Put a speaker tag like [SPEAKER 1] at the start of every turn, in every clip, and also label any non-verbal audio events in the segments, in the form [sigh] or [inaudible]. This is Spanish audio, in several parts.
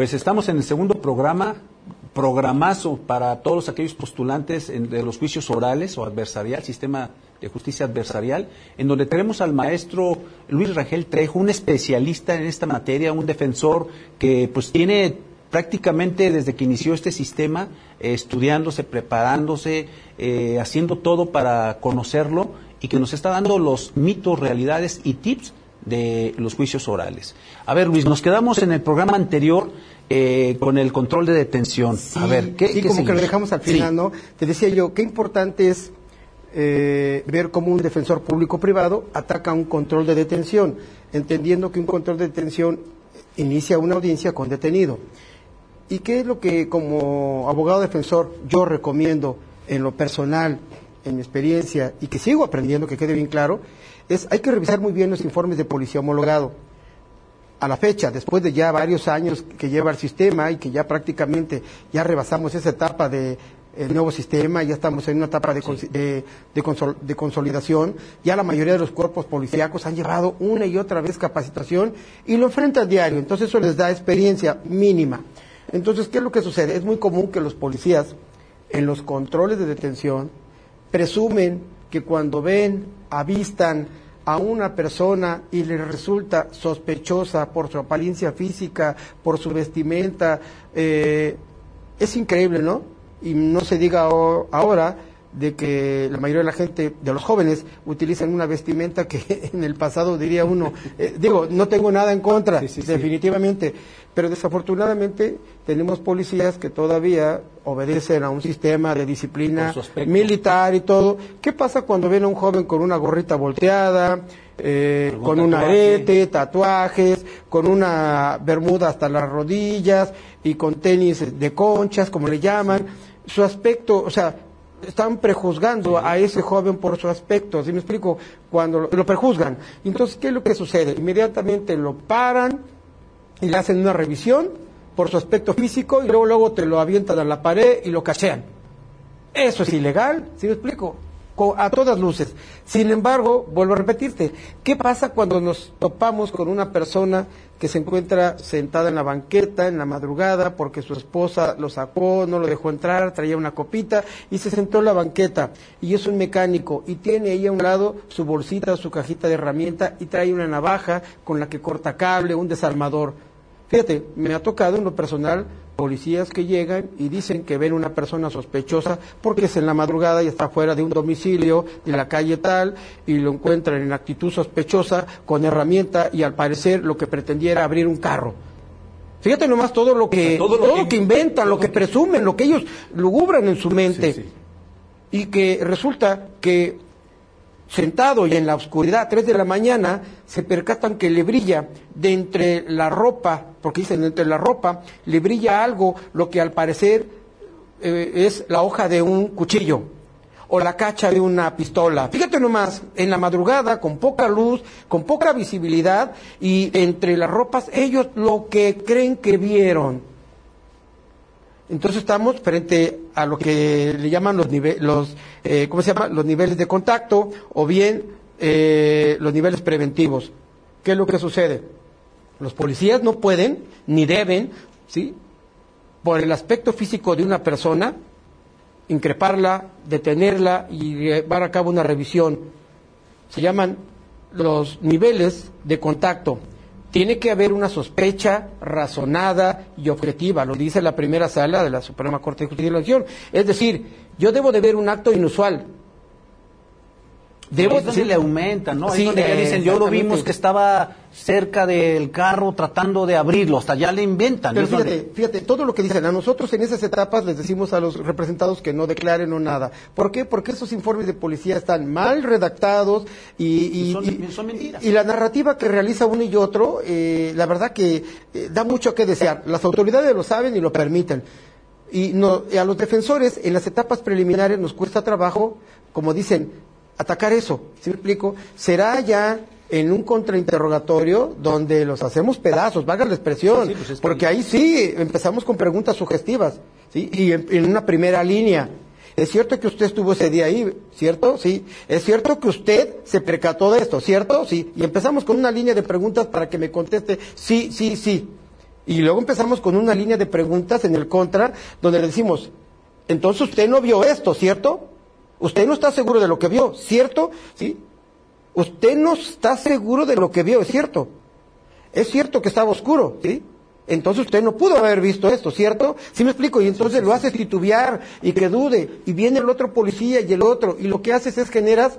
[SPEAKER 1] Pues estamos en el segundo programa, programazo para todos aquellos postulantes de los juicios orales o adversarial, sistema de justicia adversarial, en donde tenemos al maestro Luis Rangel Trejo, un especialista en esta materia, un defensor que pues tiene prácticamente desde que inició este sistema, eh, estudiándose, preparándose, eh, haciendo todo para conocerlo y que nos está dando los mitos, realidades y tips de los juicios orales. A ver, Luis, nos quedamos en el programa anterior eh, con el control de detención. a ver,
[SPEAKER 2] ¿qué, sí, como que lo dejamos al final, ¿no? Te decía yo, qué importante es eh, ver cómo un defensor público-privado ataca un control de detención, entendiendo que un control de detención inicia una audiencia con detenido. ¿Y qué es lo que como abogado defensor yo recomiendo en lo personal, en mi experiencia, y que sigo aprendiendo, que quede bien claro? es hay que revisar muy bien los informes de policía homologado. A la fecha, después de ya varios años que lleva el sistema y que ya prácticamente ya rebasamos esa etapa de el nuevo sistema, ya estamos en una etapa de, de, consolidación, ya la mayoría de los cuerpos policíacos han llevado una y otra vez capacitación y lo enfrentan diario, entonces eso les da experiencia mínima. Entonces, ¿qué es lo que sucede? Es muy común que los policías en los controles de detención presumen que cuando ven, avistan a una persona y le resulta sospechosa por su apariencia física, por su vestimenta, eh, es increíble, ¿no? Y no se diga ahora de que la mayoría de la gente, de los jóvenes, utilizan una vestimenta que [laughs] en el pasado diría uno, eh, digo, no tengo nada en contra, definitivamente, pero desafortunadamente tenemos policías que todavía obedecen a un sistema de disciplina militar y todo. ¿Qué pasa cuando ven a un joven con una gorrita volteada, eh, con un arete, tatuajes, con una bermuda hasta las rodillas y con tenis de conchas, como le llaman? Su aspecto, o sea, están prejuzgando a ese joven por su aspecto, ¿sí me explico? Cuando lo, prejuzgan. Entonces, ¿qué es lo que sucede? Inmediatamente lo paran y le hacen una revisión por su aspecto físico y luego, luego te lo avientan a la pared y lo cachean. Eso es ilegal, ¿sí me explico? A todas luces. Sin embargo, vuelvo a repetirte, ¿qué pasa cuando nos topamos con una persona que se encuentra sentada en la banqueta en la madrugada porque su esposa lo sacó, no lo dejó entrar, traía una copita y se sentó en la banqueta y es un mecánico y tiene ahí a un lado su bolsita, su cajita de herramienta y trae una navaja con la que corta cable, un desarmador. Fíjate, me ha tocado en lo personal policías que llegan y dicen que ven una persona sospechosa porque es en la madrugada y está fuera de un domicilio de la calle tal y lo encuentran en actitud sospechosa con herramienta y al parecer lo que pretendiera abrir un carro. Fíjate nomás todo lo que todo lo, que, inventan, lo que presumen, lo que ellos lugubran en su mente. Y que resulta que sentado y en la oscuridad, a tres de la mañana, se percatan que le brilla de entre la ropa, porque dicen entre la ropa, le brilla algo, lo que al parecer eh, es la hoja de un cuchillo o la cacha de una pistola. Fíjate nomás, en la madrugada, con poca luz, con poca visibilidad, y entre las ropas, ellos lo que creen que vieron entonces estamos frente a lo que le llaman los niveles, los, eh, ¿cómo se llama? Los niveles de contacto o bien eh, los niveles preventivos. ¿Qué es lo que sucede? Los policías no pueden ni deben, ¿sí? Por el aspecto físico de una persona, increparla, detenerla y llevar a cabo una revisión. Se llaman los niveles de contacto tiene que haber una sospecha razonada y objetiva, lo dice la primera sala de la Suprema Corte de Justicia de la Nación. Es decir, yo debo de ver un acto inusual,
[SPEAKER 1] Debo decir, le aumenta, ¿no? Sí, donde dicen, yo lo vimos que estaba cerca del carro tratando de abrirlo, hasta ya le inventan.
[SPEAKER 2] Pero fíjate, fíjate, todo lo que dicen, a nosotros en esas etapas les decimos a los representados que no declaren o nada. ¿Por qué? Porque esos informes de policía están mal redactados y,
[SPEAKER 1] son, mentiras.
[SPEAKER 2] Y la narrativa que realiza uno y otro, eh, la verdad que eh, da mucho que desear. Las autoridades lo saben y lo permiten. Y, no, y a los defensores en las etapas preliminares nos cuesta trabajo, como dicen, atacar eso. ¿Sí me explico? Será ya en un contrainterrogatorio donde los hacemos pedazos, valga la expresión, pues porque ahí sí empezamos con preguntas sugestivas, ¿sí? Y en, una primera línea. Es cierto que usted estuvo ese día ahí, ¿cierto? Sí. Es cierto que usted se percató de esto, ¿cierto? Sí. Y empezamos con una línea de preguntas para que me conteste sí, sí, sí. Y luego empezamos con una línea de preguntas en el contra, donde le decimos, entonces usted no vio esto, ¿cierto? Usted no está seguro de lo que vio, ¿cierto? ¿Sí? Usted no está seguro de lo que vio, ¿es cierto? Es cierto que estaba oscuro, ¿sí? Entonces usted no pudo haber visto esto, ¿cierto? ¿Sí me explico? Y entonces lo hace titubear y que dude. Y viene el otro policía y el otro. Y lo que haces es generas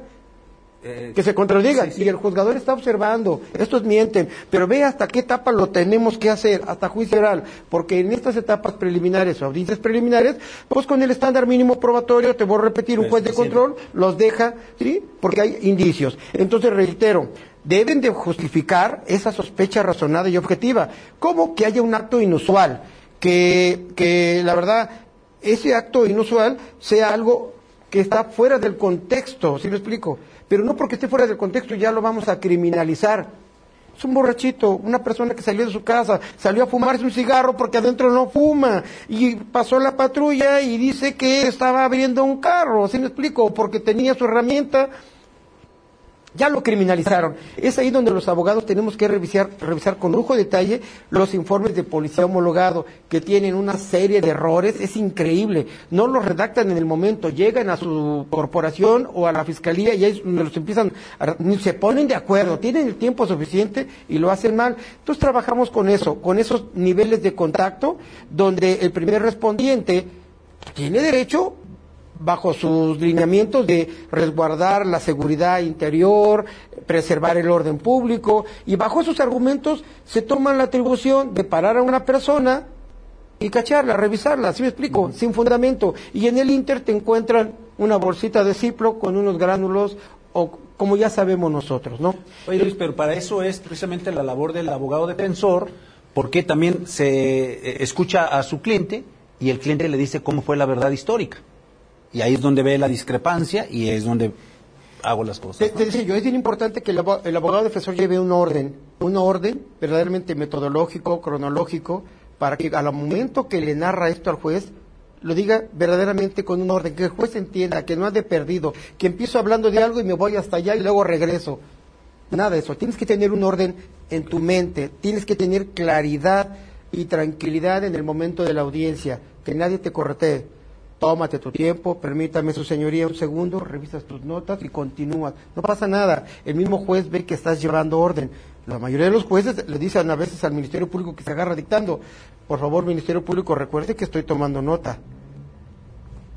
[SPEAKER 2] eh, que se contradiga. Y el juzgador está observando. Estos mienten. Pero ve hasta qué etapa lo tenemos que hacer, hasta juicio oral. Porque en estas etapas preliminares o audiencias preliminares, pues con el estándar mínimo probatorio, te voy a repetir, un juez de control los deja, ¿sí? Porque hay indicios. Entonces, reitero, deben de justificar esa sospecha razonada y objetiva. como que haya un acto inusual? Que, que la verdad, ese acto inusual sea algo que está fuera del contexto, ¿sí lo explico? Pero no porque esté fuera del contexto ya lo vamos a criminalizar. Es un borrachito, una persona que salió de su casa, salió a fumarse un cigarro porque adentro no fuma, y pasó la patrulla y dice que estaba abriendo un carro, ¿sí me explico? Porque tenía su herramienta ya lo criminalizaron. Es ahí donde los abogados tenemos que revisar, revisar con lujo de detalle los informes de policía homologado, que tienen una serie de errores. Es increíble. No los redactan en el momento. Llegan a su corporación o a la fiscalía y ahí los empiezan, se ponen de acuerdo, tienen el tiempo suficiente y lo hacen mal. Entonces trabajamos con eso, con esos niveles de contacto, donde el primer respondiente tiene derecho bajo sus lineamientos de resguardar la seguridad interior, preservar el orden público, y bajo esos argumentos se toman la atribución de parar a una persona y cacharla, revisarla, así me explico? Sin fundamento. Y en el Inter te encuentran una bolsita de ciplo con unos gránulos o como ya sabemos nosotros, ¿no?
[SPEAKER 1] Oye Luis, pero para eso es precisamente la labor del abogado defensor, porque también se eh, escucha a su cliente y el cliente le dice cómo fue la verdad histórica. Y ahí es donde ve la discrepancia y es donde hago las cosas.
[SPEAKER 2] Te, decía yo, es bien importante que el, abogado defensor lleve un orden, un orden verdaderamente metodológico, cronológico, para que al momento que le narra esto al juez, lo diga verdaderamente con un orden, que el juez entienda, que no ha de perdido, que empiezo hablando de algo y me voy hasta allá y luego regreso. Nada de eso, tienes que tener un orden en tu mente, tienes que tener claridad y tranquilidad en el momento de la audiencia, que nadie te corretee tómate tu tiempo, permítame su señoría un segundo, revisas tus notas y continúas. No pasa nada, el mismo juez ve que estás llevando orden. La mayoría de los jueces le dicen a veces al Ministerio Público que se agarra dictando, por favor Ministerio Público recuerde que estoy tomando nota.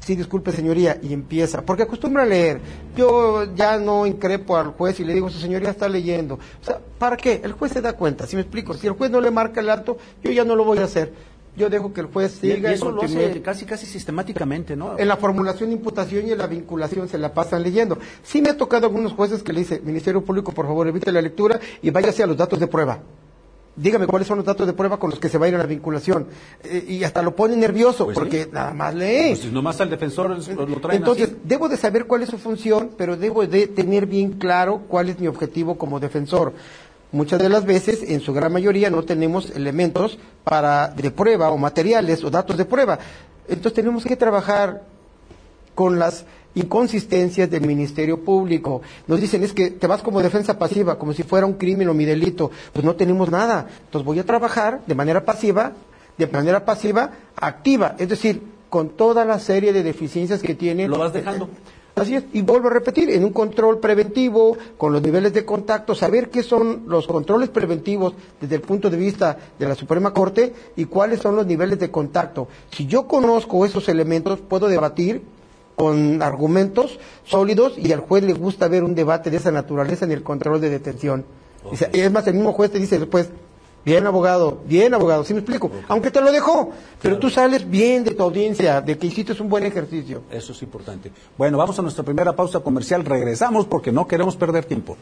[SPEAKER 2] Sí, disculpe señoría, y empieza, porque acostumbra a leer. Yo ya no increpo al juez y le digo, su señoría está leyendo. O sea, ¿para qué? El juez se da cuenta, si me explico, si el juez no le marca el alto, yo ya no lo voy a hacer yo dejo que el juez siga
[SPEAKER 1] y, eso lo hace casi casi sistemáticamente, ¿no?
[SPEAKER 2] En la formulación de imputación y en la vinculación se la pasan leyendo. Sí me ha tocado algunos jueces que le dice, Ministerio Público, por favor, evite la lectura y váyase a los datos de prueba. Dígame cuáles son los datos de prueba con los que se va a ir a la vinculación. Eh, y hasta lo pone nervioso, pues porque nada más lee.
[SPEAKER 1] Pues si nomás al defensor lo traen
[SPEAKER 2] Entonces, debo de saber cuál es su función, pero debo de tener bien claro cuál es mi objetivo como defensor. Muchas de las veces, en su gran mayoría, no tenemos elementos para de prueba o materiales o datos de prueba. Entonces tenemos que trabajar con las inconsistencias del Ministerio Público. Nos dicen es que te vas como defensa pasiva, como si fuera un crimen o mi delito. Pues no tenemos nada. Entonces voy a trabajar de manera pasiva, de manera pasiva, activa, es decir, con toda la serie de deficiencias que tiene.
[SPEAKER 1] Lo vas dejando.
[SPEAKER 2] Así es, y vuelvo a repetir, en un control preventivo, con los niveles de contacto, saber qué son los controles preventivos desde el punto de vista de la Suprema Corte y cuáles son los niveles de contacto. Si yo conozco esos elementos, puedo debatir con argumentos sólidos y al juez le gusta ver un debate de esa naturaleza en el control de detención. Y es más, el mismo juez te dice después, Bien, abogado, bien, abogado, ¿sí me explico? Aunque te lo dejó, pero tú sales bien de tu audiencia, de que hiciste un buen ejercicio.
[SPEAKER 1] Eso es importante. Bueno, vamos a nuestra primera pausa comercial, regresamos porque no queremos perder tiempo.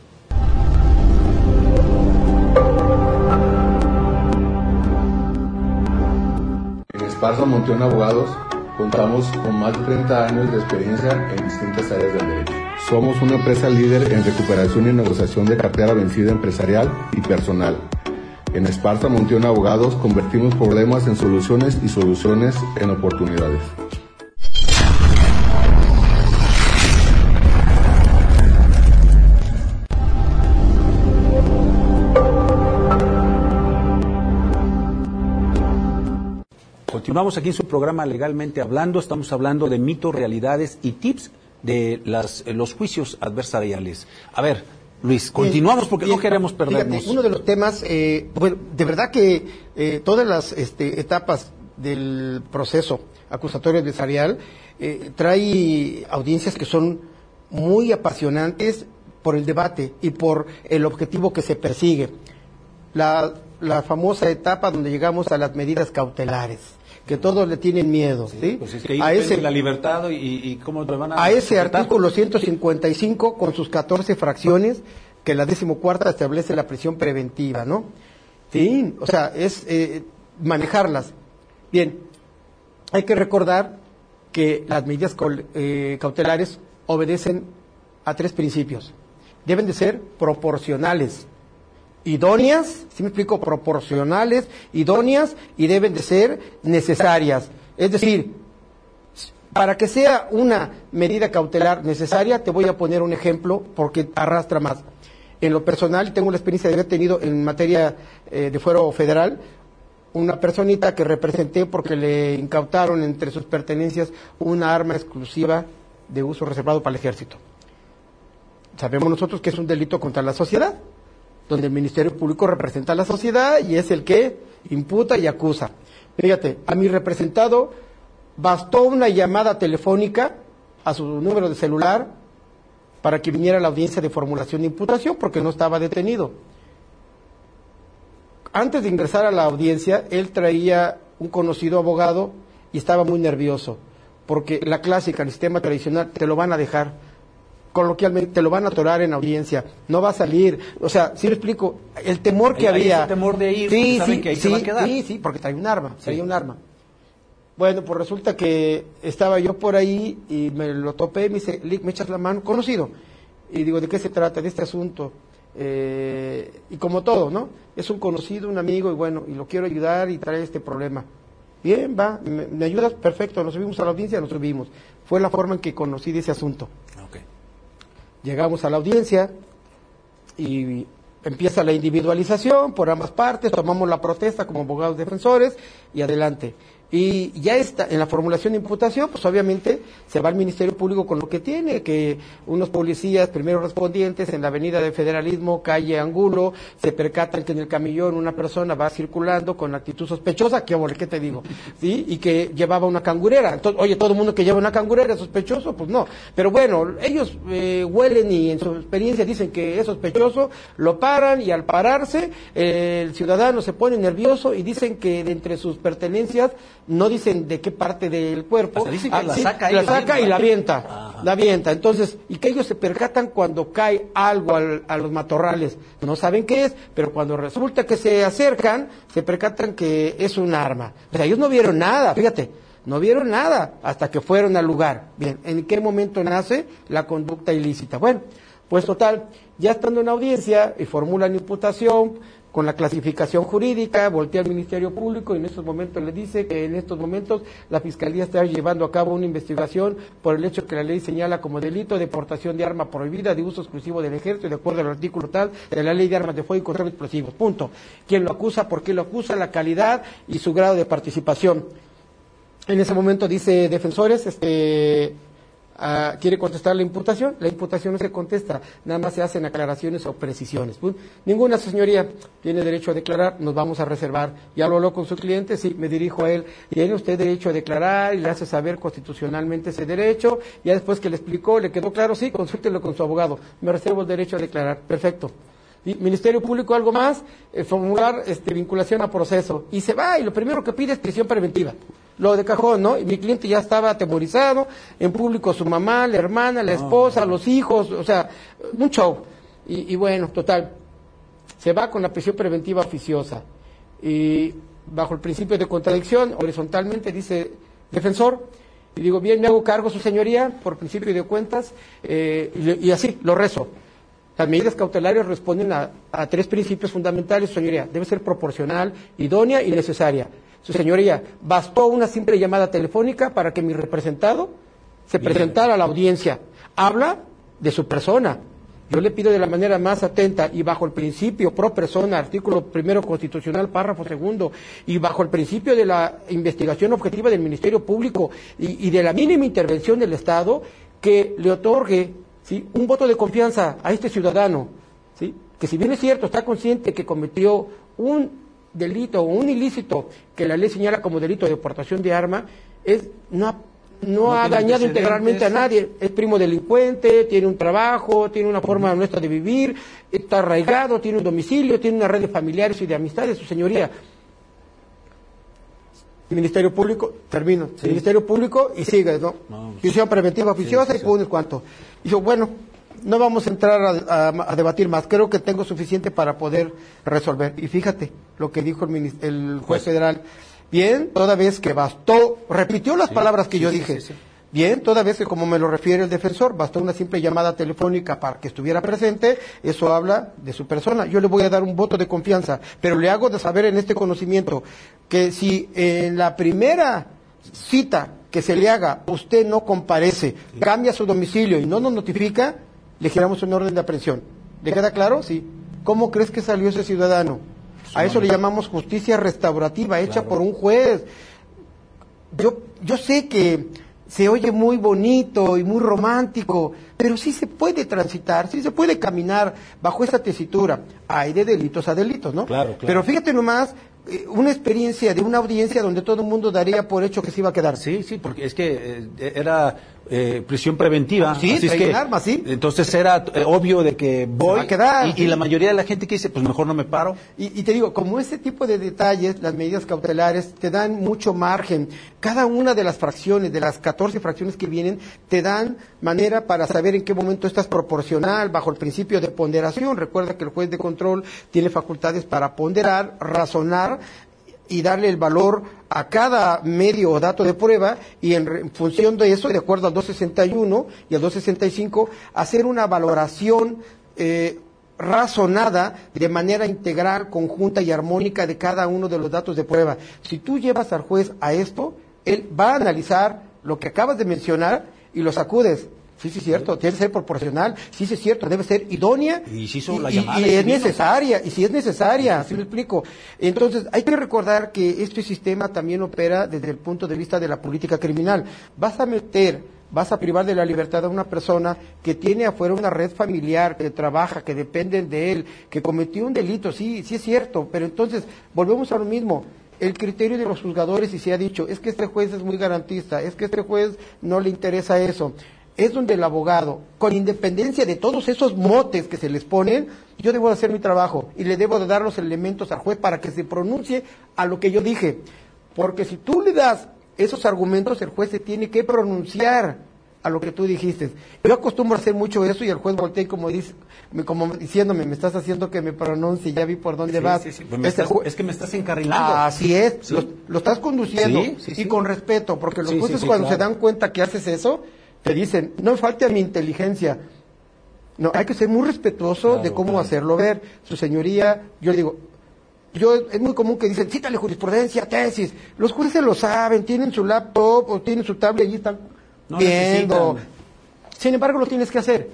[SPEAKER 3] En Esparza Monteón Abogados contamos con más de 30 años de experiencia en distintas áreas del derecho. Somos una empresa líder en recuperación y negociación de cartera vencida empresarial y personal en Esparta Monteón Abogados convertimos problemas en soluciones y soluciones en oportunidades.
[SPEAKER 1] Continuamos aquí en su programa Legalmente Hablando. Estamos hablando de mitos, realidades y tips de los juicios adversariales. A ver, Luis, continuamos porque no queremos perdernos.
[SPEAKER 2] uno de los temas, eh, bueno, de verdad que eh, todas las este, etapas del proceso acusatorio adversarial trae audiencias que son muy apasionantes por el debate y por el objetivo que se persigue. La, la famosa etapa donde llegamos a las medidas cautelares que todos le tienen miedo. ¿sí?
[SPEAKER 1] Pues a ese, la libertad y, cómo van a...
[SPEAKER 2] A ese artículo 155 con sus 14 fracciones que la decimocuarta establece la prisión preventiva, ¿no? Sí, o sea, es eh, manejarlas. Bien, hay que recordar que las medidas eh, cautelares obedecen a tres principios. Deben de ser proporcionales, idóneas, si me explico, proporcionales, idóneas y deben de ser necesarias. Es decir, para que sea una medida cautelar necesaria, te voy a poner un ejemplo porque arrastra más. En lo personal, tengo la experiencia de haber tenido en materia eh, de fuero federal una personita que representé porque le incautaron entre sus pertenencias una arma exclusiva de uso reservado para el ejército. Sabemos nosotros que es un delito contra la sociedad donde el Ministerio Público representa a la sociedad y es el que imputa y acusa. Fíjate, a mi representado bastó una llamada telefónica a su número de celular para que viniera a la audiencia de formulación de imputación porque no estaba detenido. Antes de ingresar a la audiencia, él traía un conocido abogado y estaba muy nervioso porque la clásica, el sistema tradicional, te lo van a dejar coloquialmente te lo van a atorar en audiencia, no va a salir, o sea, si le explico, el temor que había,
[SPEAKER 1] el temor de ir,
[SPEAKER 2] sí, sí, que ahí sí, va a quedar. sí, sí, porque trae un arma, traía un arma. Bueno, pues resulta que estaba yo por ahí y me lo topé, me dice, Lick, me echas la mano, conocido, y digo, ¿de qué se trata de este asunto? Eh, y como todo, ¿no? Es un conocido, un amigo, y bueno, y lo quiero ayudar y trae este problema. Bien, va, me, me ayudas, perfecto, nos subimos a la audiencia, nos subimos. Fue la forma en que conocí de ese asunto. Llegamos a la audiencia y empieza la individualización por ambas partes, tomamos la protesta como abogados defensores y adelante. Y ya está, en la formulación de imputación, pues obviamente se va al Ministerio Público con lo que tiene, que unos policías, primeros respondientes, en la avenida de Federalismo, calle Angulo, se percatan que en el camillón una persona va circulando con actitud sospechosa, ¿qué, ¿qué te digo? ¿Sí? Y que llevaba una cangurera. Entonces, oye, todo el mundo que lleva una cangurera es sospechoso, pues no. Pero bueno, ellos eh, huelen y en su experiencia dicen que es sospechoso, lo paran y al pararse, eh, el ciudadano se pone nervioso y dicen que de entre sus pertenencias no dicen de qué parte del cuerpo,
[SPEAKER 1] ah, la saca,
[SPEAKER 2] la saca y la avienta, la avienta. Entonces, y que ellos se percatan cuando cae algo a los matorrales, no saben qué es, pero cuando resulta que se acercan, se percatan que es un arma. O sea, ellos no vieron nada, fíjate, no vieron nada hasta que fueron al lugar. Bien, ¿en qué momento nace la conducta ilícita? Bueno, pues total, ya estando en audiencia y formulan imputación, con la clasificación jurídica, voltea al Ministerio Público y en estos momentos le dice que en estos momentos la Fiscalía está llevando a cabo una investigación por el hecho que la ley señala como delito de portación de arma prohibida de uso exclusivo del ejército de acuerdo al artículo tal de la ley de armas de fuego y control explosivos. Punto. ¿Quién lo acusa? ¿Por qué lo acusa? La calidad y su grado de participación. En ese momento dice defensores, este Ah, quiere contestar la imputación, la imputación no se contesta, nada más se hacen aclaraciones o precisiones. ninguna señoría tiene derecho a declarar, nos vamos a reservar. Ya lo habló con su cliente, sí, me dirijo a él. ¿Tiene usted derecho a declarar y le hace saber constitucionalmente ese derecho? Ya después que le explicó, le quedó claro, sí, consúltelo con su abogado. Me reservo el derecho a declarar. Perfecto. Ministerio Público, algo más, eh, formular este, vinculación a proceso. Y se va, y lo primero que pide es prisión preventiva lo de cajón, ¿no? Y mi cliente ya estaba atemorizado, en público su mamá, la hermana, la esposa, los hijos, o sea, un show. Y, bueno, total, se va con la prisión preventiva oficiosa. Y bajo el principio de contradicción, horizontalmente dice defensor, y digo, bien, me hago cargo, su señoría, por principio de cuentas, eh, y, así, lo rezo. Las medidas cautelares responden a, a tres principios fundamentales, su señoría. Debe ser proporcional, idónea y necesaria. Su señoría, bastó una simple llamada telefónica para que mi representado se presentara a la audiencia. Habla de su persona. Yo le pido de la manera más atenta y bajo el principio pro persona, artículo primero constitucional, párrafo segundo, y bajo el principio de la investigación objetiva del Ministerio Público y, de la mínima intervención del Estado, que le otorgue ¿sí? un voto de confianza a este ciudadano, ¿sí? que si bien es cierto, está consciente que cometió un delito o un ilícito que la ley señala como delito de deportación de arma, es, no no, ha dañado integralmente a nadie. Es primo delincuente, tiene un trabajo, tiene una forma nuestra de vivir, está arraigado, tiene un domicilio, tiene una red de familiares y de amistades, su señoría. Ministerio Público, termino, Ministerio Público y sigue, ¿no? no preventiva oficiosa y pones cuánto. Y yo, bueno, no vamos a entrar a, debatir más, creo que tengo suficiente para poder resolver. Y fíjate lo que dijo el, el juez federal. Bien, toda vez que bastó, repitió las palabras que yo dije. Bien, toda vez que como me lo refiere el defensor, bastó una simple llamada telefónica para que estuviera presente, eso habla de su persona. Yo le voy a dar un voto de confianza, pero le hago de saber en este conocimiento que si en la primera cita que se le haga usted no comparece, cambia su domicilio y no nos notifica, le giramos un orden de aprehensión. ¿Le queda claro? Sí. ¿Cómo crees que salió ese ciudadano? A eso le llamamos justicia restaurativa, hecha por un juez. Yo, yo sé que se oye muy bonito y muy romántico, pero sí se puede transitar, sí se puede caminar bajo esa tesitura. Hay de delitos a delitos, ¿no?
[SPEAKER 1] Claro, claro.
[SPEAKER 2] Pero fíjate nomás eh, una experiencia de una audiencia donde todo el mundo daría por hecho que se iba a quedar.
[SPEAKER 1] Sí, sí, porque es que eh, era eh, prisión preventiva.
[SPEAKER 2] Sí,
[SPEAKER 1] así es que,
[SPEAKER 2] armas, sí.
[SPEAKER 1] Entonces era eh, obvio de que voy
[SPEAKER 2] a quedar,
[SPEAKER 1] y, la mayoría de la gente que dice, pues mejor no me paro.
[SPEAKER 2] Y, te digo, como ese tipo de detalles, las medidas cautelares te dan mucho margen. Cada una de las fracciones, de las 14 fracciones que vienen, te dan manera para saber en qué momento estás proporcional, bajo el principio de ponderación. Recuerda que el juez de control tiene facultades para ponderar, razonar y darle el valor a cada medio o dato de prueba y en, función de eso, de acuerdo al 261 y al 265, hacer una valoración eh, razonada de manera integral, conjunta y armónica de cada uno de los datos de prueba. Si tú llevas al juez a esto, él va a analizar lo que acabas de mencionar y lo sacudes Sí, sí, es cierto, tiene que ser proporcional, sí, sí, es cierto, debe ser idónea
[SPEAKER 1] y, si la
[SPEAKER 2] y, es necesaria, y si es necesaria, así me explico. Entonces, hay que recordar que este sistema también opera desde el punto de vista de la política criminal. Vas a meter, vas a privar de la libertad a una persona que tiene afuera una red familiar, que trabaja, que dependen de él, que cometió un delito, sí, sí es cierto, pero entonces volvemos a lo mismo el criterio de los juzgadores y se ha dicho, es que este juez es muy garantista, es que este juez no le interesa eso es donde el abogado, con independencia de todos esos motes que se les ponen, yo debo de hacer mi trabajo y le debo de dar los elementos al juez para que se pronuncie a lo que yo dije. Porque si tú le das esos argumentos, el juez se tiene que pronunciar a lo que tú dijiste. Yo acostumbro a hacer mucho eso y el juez voltea como, dice, como diciéndome, me estás haciendo que me pronuncie, ya vi por dónde vas.
[SPEAKER 1] Pues este es que me estás encarrilando.
[SPEAKER 2] Así es, lo, estás conduciendo y con respeto, porque los jueces cuando se dan cuenta que haces eso, te dicen, no falte a mi inteligencia. No, hay que ser muy respetuoso de cómo hacerlo ver. Su señoría, yo digo, yo es muy común que dicen, cítale jurisprudencia, tesis. Los jueces lo saben, tienen su laptop o tienen su tablet y están viendo. Sin embargo, lo tienes que hacer.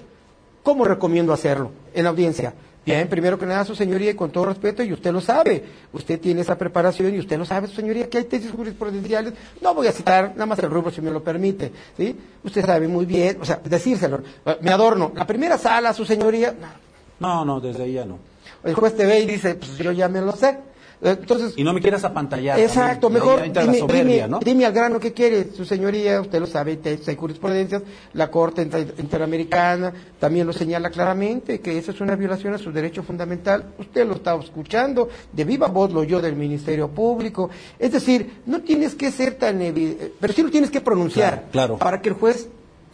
[SPEAKER 2] ¿Cómo recomiendo hacerlo en audiencia? Bien, primero que nada, su señoría, y con todo respeto, y usted lo sabe, usted tiene esa preparación y usted lo sabe, su señoría, que hay tesis jurisprudenciales, no voy a citar nada más el rubro si me lo permite, ¿sí? Usted sabe muy bien, o sea, decírselo, me adorno, la primera sala, su señoría,
[SPEAKER 1] no. No, desde ahí ya no.
[SPEAKER 2] El juez te ve y dice, pues yo ya me lo sé, entonces,
[SPEAKER 1] y no me quieras apantallar.
[SPEAKER 2] Exacto, mejor dime, al grano qué quiere, su señoría, usted lo sabe, hay jurisprudencias, la Corte Interamericana también lo señala claramente, que esa es una violación a su derecho fundamental. Usted lo está escuchando, de viva voz lo yo del Ministerio Público. Es decir, no tienes que ser tan evidente, pero sí lo tienes que pronunciar
[SPEAKER 1] claro.
[SPEAKER 2] para que el juez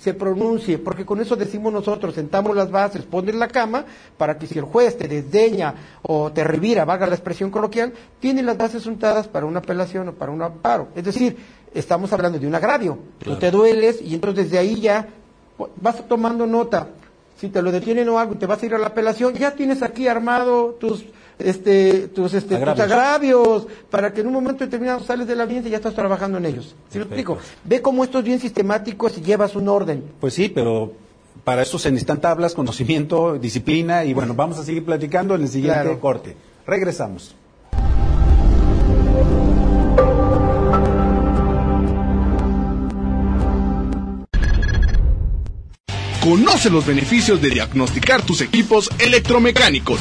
[SPEAKER 2] se pronuncie, porque con eso decimos nosotros, sentamos las bases, pones la cama, para que si el juez te desdeña o te revira, valga la expresión coloquial, tiene las bases juntadas para una apelación o para un amparo. Es decir, estamos hablando de un agravio. Tú te dueles y entonces desde ahí ya vas tomando nota. Si te lo detienen o algo te vas a ir a la apelación, ya tienes aquí armado tus este, tus, este, agravios. para que en un momento determinado sales de la audiencia y ya estás trabajando en ellos. ¿Sí lo explico? Ve cómo esto es bien sistemático si llevas un orden.
[SPEAKER 1] Pues sí, pero para eso se necesitan tablas, conocimiento, disciplina y bueno, vamos a seguir platicando en el siguiente corte. Regresamos.
[SPEAKER 4] Conoce los beneficios de diagnosticar tus equipos electromecánicos.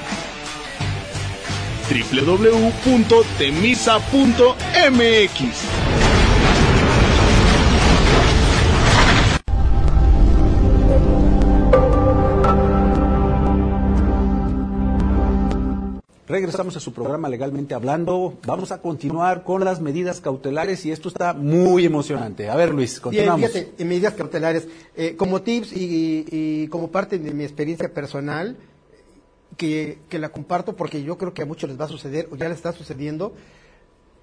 [SPEAKER 4] www.temisa.mx.
[SPEAKER 1] Regresamos a su programa Legalmente Hablando. Vamos a continuar con las medidas cautelares y esto está muy emocionante. A ver, Luis, continuamos.
[SPEAKER 2] Bien, fíjate, medidas cautelares. Eh, como tips y, como parte de mi experiencia personal, que, la comparto porque yo creo que a muchos les va a suceder o ya les está sucediendo,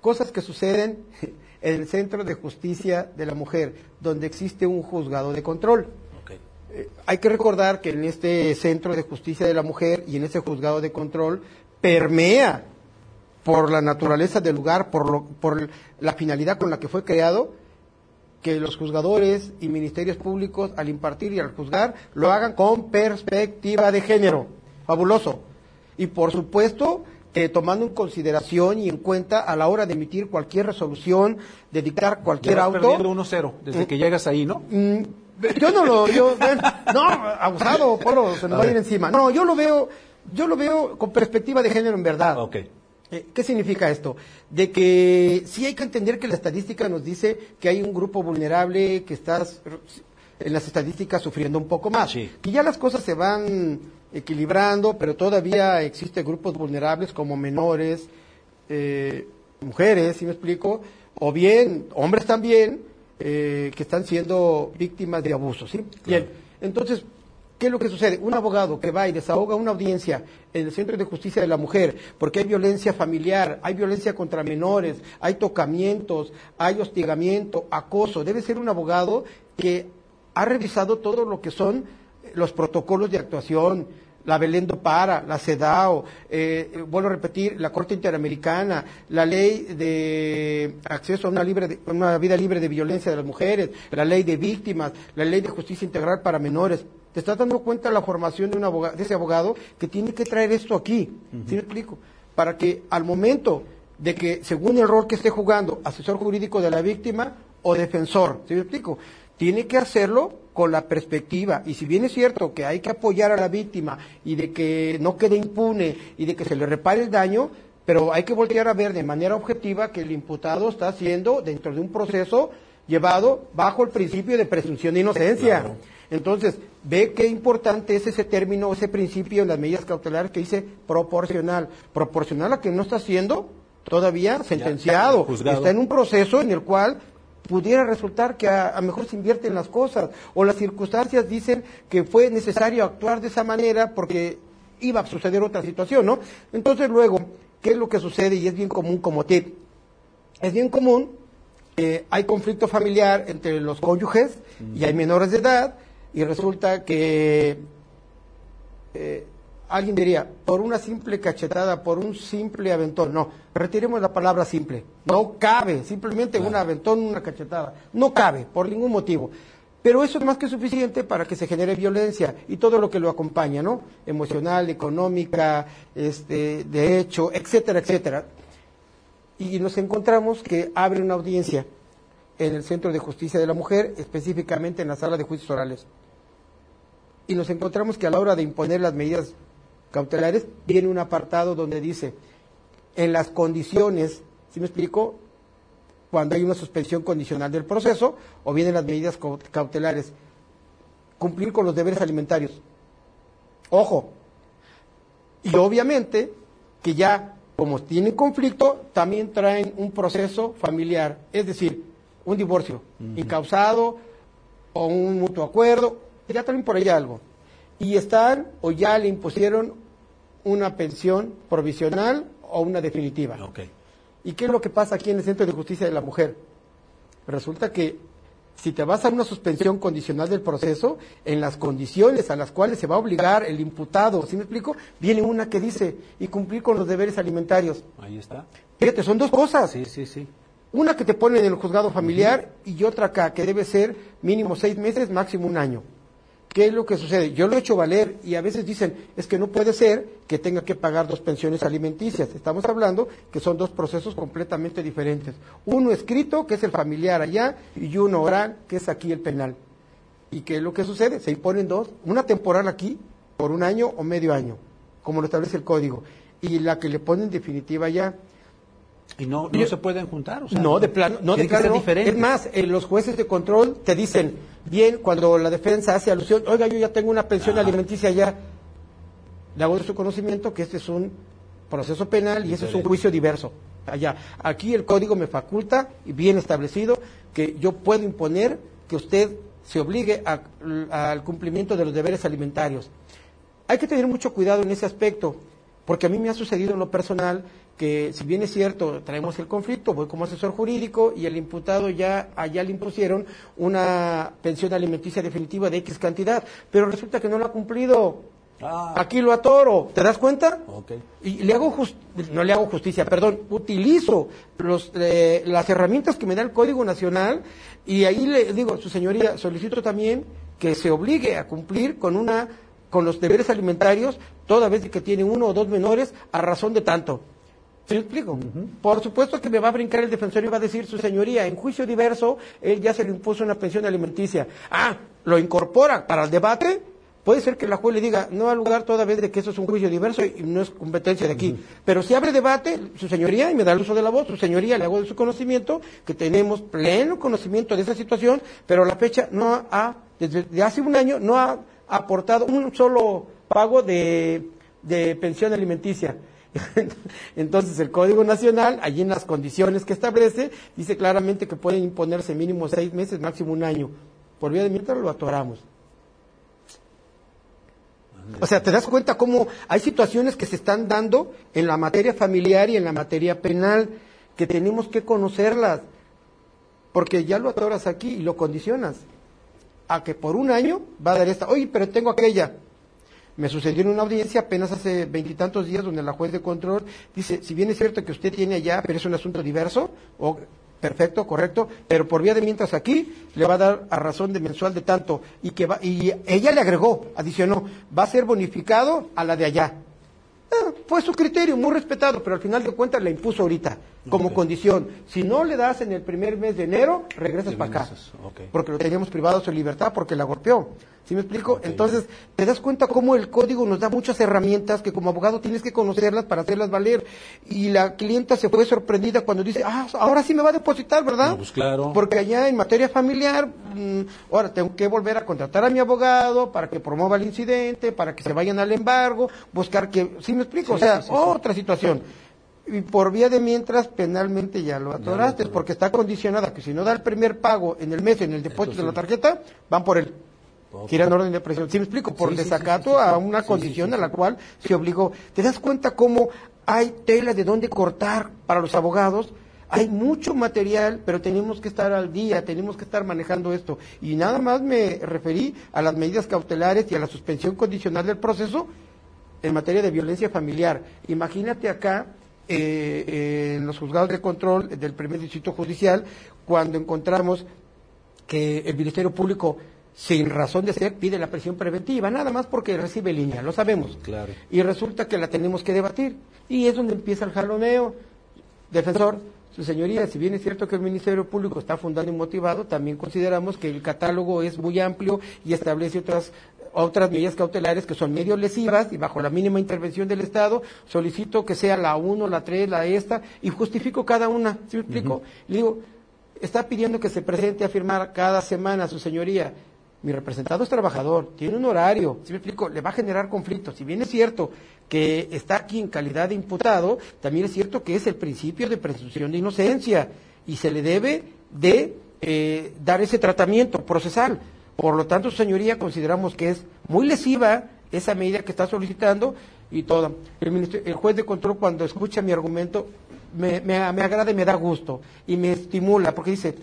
[SPEAKER 2] cosas que suceden [laughs] en el Centro de Justicia de la Mujer, donde existe un juzgado de control. Eh, hay que recordar que en este Centro de Justicia de la Mujer y en ese juzgado de control permea por la naturaleza del lugar, por, lo, por la finalidad con la que fue creado, que los juzgadores y ministerios públicos al impartir y al juzgar lo hagan con perspectiva de género. Fabuloso. Y por supuesto tomando en consideración y en cuenta a la hora de emitir cualquier resolución, de dictar cualquier auto.
[SPEAKER 1] perdiendo 1-0 desde que llegas ahí, ¿no?
[SPEAKER 2] Mm, yo no lo, yo, no, abusado, Polo, se nos va a ir encima. No, yo lo veo, yo lo veo con perspectiva de género en verdad.
[SPEAKER 1] Okay.
[SPEAKER 2] Eh, ¿Qué significa esto? De que sí hay que entender que la estadística nos dice que hay un grupo vulnerable que está en las estadísticas sufriendo un poco más. Y ya las cosas se van equilibrando, pero todavía existen grupos vulnerables como menores, eh, mujeres, si me explico, o bien hombres también, eh, que están siendo víctimas de abusos. ¿sí? Bien, entonces, ¿Qué es lo que sucede? Un abogado que va y desahoga una audiencia en el Centro de Justicia de la Mujer porque hay violencia familiar, hay violencia contra menores, hay tocamientos, hay hostigamiento, acoso. Debe ser un abogado que ha revisado todo lo que son los protocolos de actuación, la Belén Para, la CEDAW, eh, vuelvo a repetir, la Corte Interamericana, la ley de acceso a una, libre una vida libre de violencia de las mujeres, la ley de víctimas, la ley de justicia integral para menores. ¿Te estás dando cuenta la formación de, un abogado, de ese abogado que tiene que traer esto aquí? ¿Sí me explico? Para que al momento de que, según el rol que esté jugando, asesor jurídico de la víctima o defensor, ¿sí me explico? Tiene que hacerlo con la perspectiva. Y si bien es cierto que hay que apoyar a la víctima y de que no quede impune y de que se le repare el daño, pero hay que voltear a ver de manera objetiva que el imputado está haciendo dentro de un proceso llevado bajo el principio de presunción de inocencia. Entonces, ve qué importante es ese término, ese principio en las medidas cautelares que dice proporcional. Proporcional a que no está siendo todavía sentenciado. está en un proceso en el cual pudiera resultar que a, lo mejor se invierten las cosas o las circunstancias dicen que fue necesario actuar de esa manera porque iba a suceder otra situación, ¿no? Entonces luego, ¿qué es lo que sucede? Y es bien común como tip. Es bien común que hay conflicto familiar entre los cónyuges y hay menores de edad y resulta que eh, alguien diría, por una simple cachetada, por un simple aventón. No, retiremos la palabra simple. No cabe, simplemente un aventón, una cachetada. No cabe, por ningún motivo. Pero eso es más que suficiente para que se genere violencia y todo lo que lo acompaña, ¿no? Emocional, económica, este, de hecho, etcétera, etcétera. Y nos encontramos que abre una audiencia en el Centro de Justicia de la Mujer, específicamente en la sala de juicios orales. Y nos encontramos que a la hora de imponer las medidas cautelares viene un apartado donde dice, en las condiciones, ¿sí me explico? Cuando hay una suspensión condicional del proceso o vienen las medidas cautelares, cumplir con los deberes alimentarios. Ojo. Y obviamente que ya, como tienen conflicto, también traen un proceso familiar, es decir, un divorcio incausado o un mutuo acuerdo, ya traen por allá algo. Y están o ya le impusieron una pensión provisional o una definitiva. ¿Y qué es lo que pasa aquí en el Centro de Justicia de la Mujer? Resulta que si te vas a una suspensión condicional del proceso, en las condiciones a las cuales se va a obligar el imputado, ¿sí me explico? Viene una que dice, y cumplir con los deberes alimentarios.
[SPEAKER 1] Ahí está.
[SPEAKER 2] Fíjate, son dos cosas.
[SPEAKER 1] Sí, sí, sí.
[SPEAKER 2] Una que te pone en el juzgado familiar y otra acá, que debe ser mínimo seis meses, máximo un año. ¿Qué es lo que sucede? Yo lo he hecho valer y a veces dicen, es que no puede ser que tenga que pagar dos pensiones alimenticias. Estamos hablando que son dos procesos completamente diferentes. Uno escrito, que es el familiar allá, y uno oral, que es aquí el penal. ¿Y qué es lo que sucede? Se imponen dos, una temporal aquí, por un año o medio año, como lo establece el código, y la que le ponen definitiva allá.
[SPEAKER 1] Y no, no se pueden juntar. O sea,
[SPEAKER 2] no, de plano, no, de plano. Es más, eh, los jueces de control te dicen, bien, cuando la defensa hace alusión, oiga, yo ya tengo una pensión alimenticia ya, le hago de su conocimiento que este es un proceso penal y ese es un juicio diverso. Allá. Aquí el código me faculta, y bien establecido, que yo puedo imponer que usted se obligue al cumplimiento de los deberes alimentarios. Hay que tener mucho cuidado en ese aspecto, porque a mí me ha sucedido en lo personal que si bien es cierto, traemos el conflicto, voy como asesor jurídico y el imputado ya allá le impusieron una pensión alimenticia definitiva de X cantidad, pero resulta que no lo ha cumplido. Ah. Aquí lo atoro, ¿te das cuenta? Y le hago no le hago justicia, perdón, utilizo los, eh, las herramientas que me da el Código Nacional y ahí le digo, su señoría, solicito también que se obligue a cumplir con una con los deberes alimentarios toda vez que tiene uno o dos menores a razón de tanto. ¿Se explico? Por supuesto que me va a brincar el defensor y va a decir, su señoría, en juicio diverso, él ya se le impuso una pensión alimenticia. Ah, lo incorpora para el debate. Puede ser que la juez le diga, no al lugar toda vez de que eso es un juicio diverso y no es competencia de aquí. Pero si abre debate, su señoría, y me da el uso de la voz, su señoría, le hago de su conocimiento, que tenemos pleno conocimiento de esa situación, pero la fecha no ha, desde hace un año, no ha aportado un solo pago de, de pensión alimenticia. [laughs] Entonces el Código Nacional, allí en las condiciones que establece, dice claramente que pueden imponerse mínimo seis meses, máximo un año. Por vía de mientras lo atoramos. O sea, te das cuenta cómo hay situaciones que se están dando en la materia familiar y en la materia penal, que tenemos que conocerlas, porque ya lo atoras aquí y lo condicionas a que por un año va a dar esta, oye, pero tengo aquella. Me sucedió en una audiencia apenas hace veintitantos días donde la juez de control dice, si bien es cierto que usted tiene allá, pero es un asunto diverso, o perfecto, correcto, pero por vía de mientras aquí le va a dar a razón de mensual de tanto y que va, y ella le agregó, adicionó, va a ser bonificado a la de allá. Eh, fue su criterio, muy respetado, pero al final de cuentas le impuso ahorita, como condición. Si no le das en el primer mes de enero, regresas para acá. Porque lo teníamos privado su libertad porque la golpeó. ¿Sí me explico? Entonces, te das cuenta cómo el código nos da muchas herramientas que como abogado tienes que conocerlas para hacerlas valer. Y la clienta se fue sorprendida cuando dice, ah, ahora sí me va a depositar, ¿verdad?
[SPEAKER 1] pues claro.
[SPEAKER 2] Porque allá en materia familiar, mm, ahora tengo que volver a contratar a mi abogado para que promueva el incidente, para que se vayan al embargo, buscar que, ¿sí me explico? o sea, otra situación y por vía de mientras penalmente ya lo atoraste, porque está condicionada que si no da el primer pago en el mes en el depósito de la tarjeta, van por él. Quieren orden de presión. ¿Sí me explico? Por desacato a una condición a la cual se obligó. ¿Te das cuenta cómo hay tela de dónde cortar para los abogados? Hay mucho material, pero tenemos que estar al día, tenemos que estar manejando esto. Y nada más me referí a las medidas cautelares y a la suspensión condicional del proceso en materia de violencia familiar. Imagínate acá eh, en los juzgados de control del primer distrito judicial cuando encontramos que el Ministerio Público sin razón de ser, pide la presión preventiva, nada más porque recibe línea, lo sabemos.
[SPEAKER 1] Claro.
[SPEAKER 2] Y resulta que la tenemos que debatir. Y es donde empieza el jaloneo. Defensor, su señoría, si bien es cierto que el Ministerio Público está fundado y motivado, también consideramos que el catálogo es muy amplio y establece otras otras medidas cautelares que son medio lesivas y bajo la mínima intervención del Estado, solicito que sea la 1, la 3, la esta, y justifico cada una. ¿Sí me explico? Le digo, está pidiendo que se presente a firmar cada semana, su señoría, mi representado es trabajador, tiene un horario, si me explico, le va a generar conflictos. Si bien es cierto que está aquí en calidad de imputado, también es cierto que es el principio de presunción de inocencia y se le debe de eh, dar ese tratamiento procesal. Por lo tanto, señoría, consideramos que es muy lesiva esa medida que está solicitando y todo. El, el juez de control cuando escucha mi argumento me, me, me agrada y me da gusto y me estimula porque dice,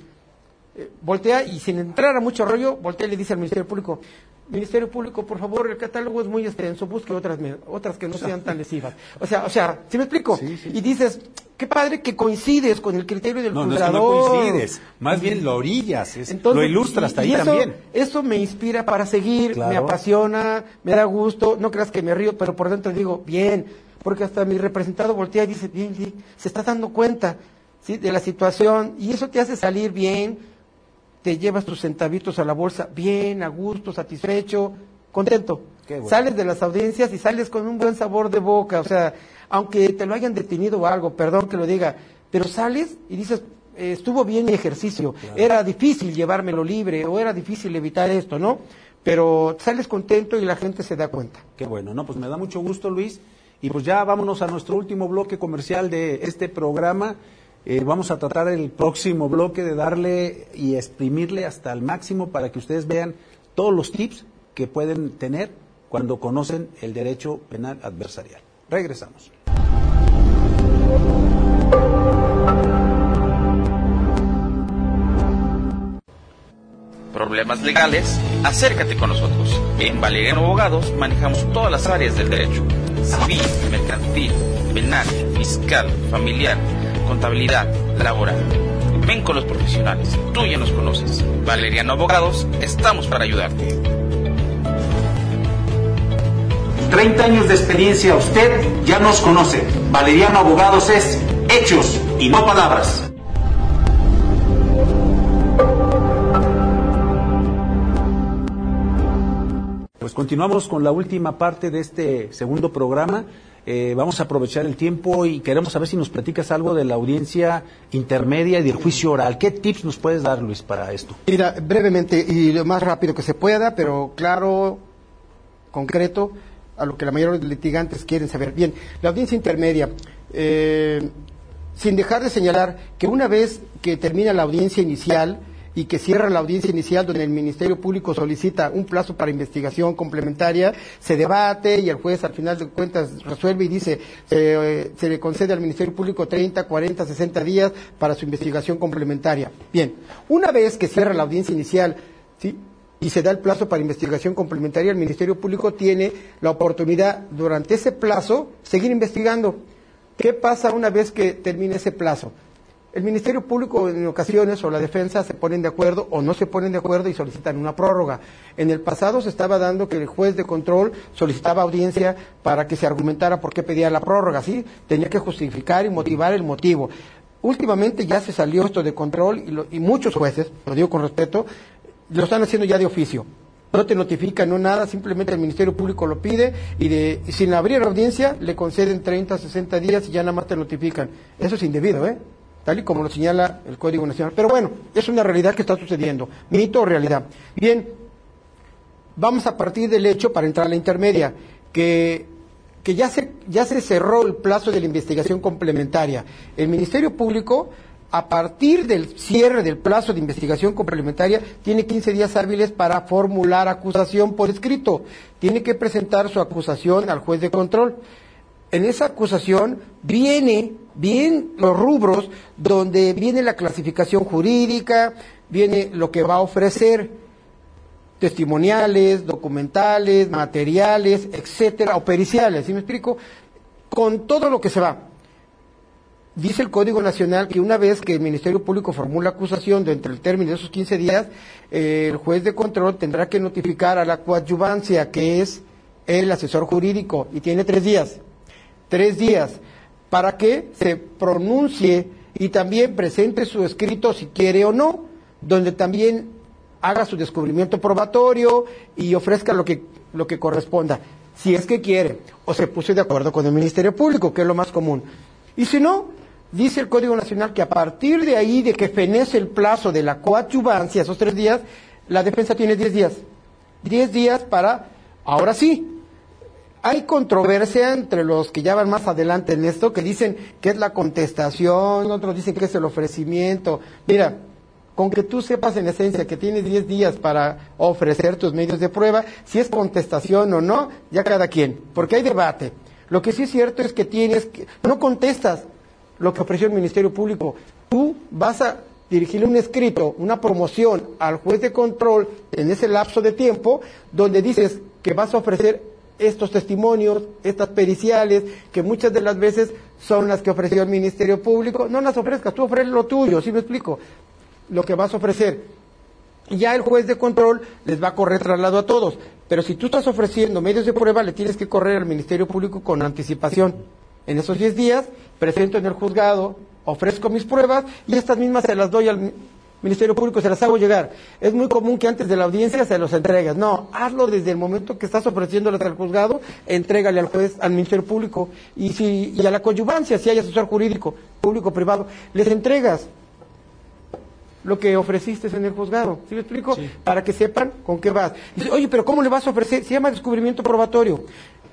[SPEAKER 2] eh, voltea y sin entrar a mucho rollo, voltea y le dice al Ministerio Público, Ministerio Público, por favor, el catálogo es muy extenso, busque otras, otras que no sean tan lesivas. O sea, o sea, ¿sí me explico? Y dices, qué padre que coincides con el criterio del no, No, coincides,
[SPEAKER 1] más bien lo orillas, lo ilustras hasta ahí
[SPEAKER 2] eso,
[SPEAKER 1] también.
[SPEAKER 2] Eso me inspira para seguir, me apasiona, me da gusto, no creas que me río, pero por dentro digo, bien, porque hasta mi representado voltea y dice, bien, se está dando cuenta ¿sí? de la situación y eso te hace salir bien te llevas tus centavitos a la bolsa bien, a gusto, satisfecho, contento. Sales de las audiencias y sales con un buen sabor de boca, o sea, aunque te lo hayan detenido o algo, perdón que lo diga, pero sales y dices, eh, estuvo bien mi ejercicio, era difícil llevármelo libre o era difícil evitar esto, ¿no? Pero sales contento y la gente se da cuenta.
[SPEAKER 1] Qué bueno, no, pues me da mucho gusto, Luis. Y pues ya vámonos a nuestro último bloque comercial de este programa. Eh, vamos a tratar el próximo bloque de darle y exprimirle hasta el máximo para que ustedes vean todos los tips que pueden tener cuando conocen el derecho penal adversarial. Regresamos.
[SPEAKER 5] Problemas legales, acércate con nosotros. En Valeriano Abogados manejamos todas las áreas del derecho: civil, mercantil, penal, fiscal, familiar contabilidad, laboral. Ven con los profesionales, tú ya nos conoces. Valeriano Abogados, estamos para ayudarte.
[SPEAKER 6] 30 años de experiencia, usted ya nos conoce. Valeriano Abogados es hechos y no palabras.
[SPEAKER 1] Pues continuamos con la última parte de este segundo programa. Eh, vamos a aprovechar el tiempo y queremos saber si nos platicas algo de la audiencia intermedia y del juicio oral. ¿Qué tips nos puedes dar, Luis, para esto?
[SPEAKER 2] Mira, brevemente y lo más rápido que se pueda, pero claro, concreto, a lo que la mayoría de los litigantes quieren saber. Bien, la audiencia intermedia. Eh, sin dejar de señalar que una vez que termina la audiencia inicial, y que cierra la audiencia inicial donde el Ministerio Público solicita un plazo para investigación complementaria, se debate y el juez al final de cuentas resuelve y dice eh, se le concede al Ministerio Público 30, 40, 60 días para su investigación complementaria. Bien, una vez que cierra la audiencia inicial, y se da el plazo para investigación complementaria, el Ministerio Público tiene la oportunidad durante ese plazo seguir investigando. ¿Qué pasa una vez que termine ese plazo? El Ministerio Público en ocasiones o la defensa se ponen de acuerdo o no se ponen de acuerdo y solicitan una prórroga. En el pasado se estaba dando que el juez de control solicitaba audiencia para que se argumentara por qué pedía la prórroga, ¿sí? Tenía que justificar y motivar el motivo. Últimamente ya se salió esto de control y, y muchos jueces, lo digo con respeto, lo están haciendo ya de oficio no te notifican, no nada, simplemente el Ministerio Público lo pide y, de, sin abrir audiencia le conceden 30, 60 días y ya nada más te notifican. Eso es indebido, ¿eh? Tal y como lo señala el Código Nacional. Pero bueno, es una realidad que está sucediendo, mito o realidad. Bien, vamos a partir del hecho para entrar a la intermedia, que, que ya, se, ya se cerró el plazo de la investigación complementaria. El Ministerio Público a partir del cierre del plazo de investigación complementaria, tiene 15 días hábiles para formular acusación por escrito. Tiene que presentar su acusación al juez de control en esa acusación viene, bien los rubros donde viene la clasificación jurídica, viene lo que va a ofrecer, testimoniales, documentales, materiales, etcétera, o periciales, ¿sí me explico? Con todo lo que se va. Dice el Código Nacional que una vez que el Ministerio Público formula acusación dentro del término de esos 15 días, eh, el juez de control tendrá que notificar a la coadyuvancia, que es el asesor jurídico, y tiene tres días tres días para que se pronuncie y también presente su escrito si quiere o no, donde también haga su descubrimiento probatorio y ofrezca lo que, lo que corresponda, si es que quiere, o se puso de acuerdo con el Ministerio Público, que es lo más común. Y si no, dice el Código Nacional que a partir de ahí, de que fenece el plazo de la coadyuvancia, esos tres días, la defensa tiene diez días. Diez días para, ahora sí, hay controversia entre los que ya van más adelante en esto, que dicen que es la contestación, otros dicen que es el ofrecimiento. Mira, con que tú sepas en esencia que tienes 10 días para ofrecer tus medios de prueba, si es contestación o no, ya cada quien, porque hay debate. Lo que sí es cierto es que tienes que, no contestas lo que ofreció el Ministerio Público. Tú vas a dirigirle un escrito, una promoción al juez de control en ese lapso de tiempo, donde dices que vas a ofrecer estos testimonios, estas periciales, que muchas de las veces son las que ofreció el Ministerio Público. No las ofrezcas, tú ofreces lo tuyo, ¿sí me explico? Lo que vas a ofrecer. Ya el juez de control les va a correr traslado a todos. Pero si tú estás ofreciendo medios de prueba, le tienes que correr al Ministerio Público con anticipación. En esos 10 días, presento en el juzgado, ofrezco mis pruebas y estas mismas se las doy al Ministerio Público, se las hago llegar. Es muy común que antes de la audiencia se los entregues. No, hazlo desde el momento que estás ofreciéndolas al juzgado, entrégale al juez, al Ministerio Público y, si, y a la coadyuvancia, si hay asesor jurídico, público-privado, les entregas lo que ofreciste en el juzgado. ¿Sí me explico? Para que sepan con qué vas. Dice, oye, pero ¿cómo le vas a ofrecer? Se llama descubrimiento probatorio.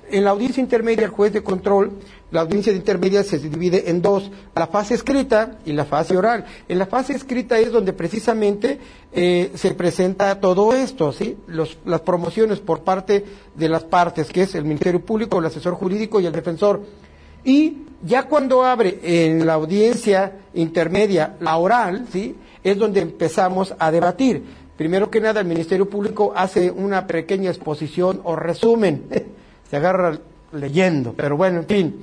[SPEAKER 2] En la audiencia intermedia, el juez de control, la audiencia intermedia se divide en dos, la fase escrita y la fase oral. En la fase escrita es donde precisamente eh, se presenta todo esto, ¿sí? las promociones por parte de las partes, que es el Ministerio Público, el asesor jurídico y el defensor. Y ya cuando abre en la audiencia intermedia la oral, ¿sí? es donde empezamos a debatir. Primero que nada, el Ministerio Público hace una pequeña exposición o resumen. [laughs] Se agarra leyendo, pero bueno, en fin,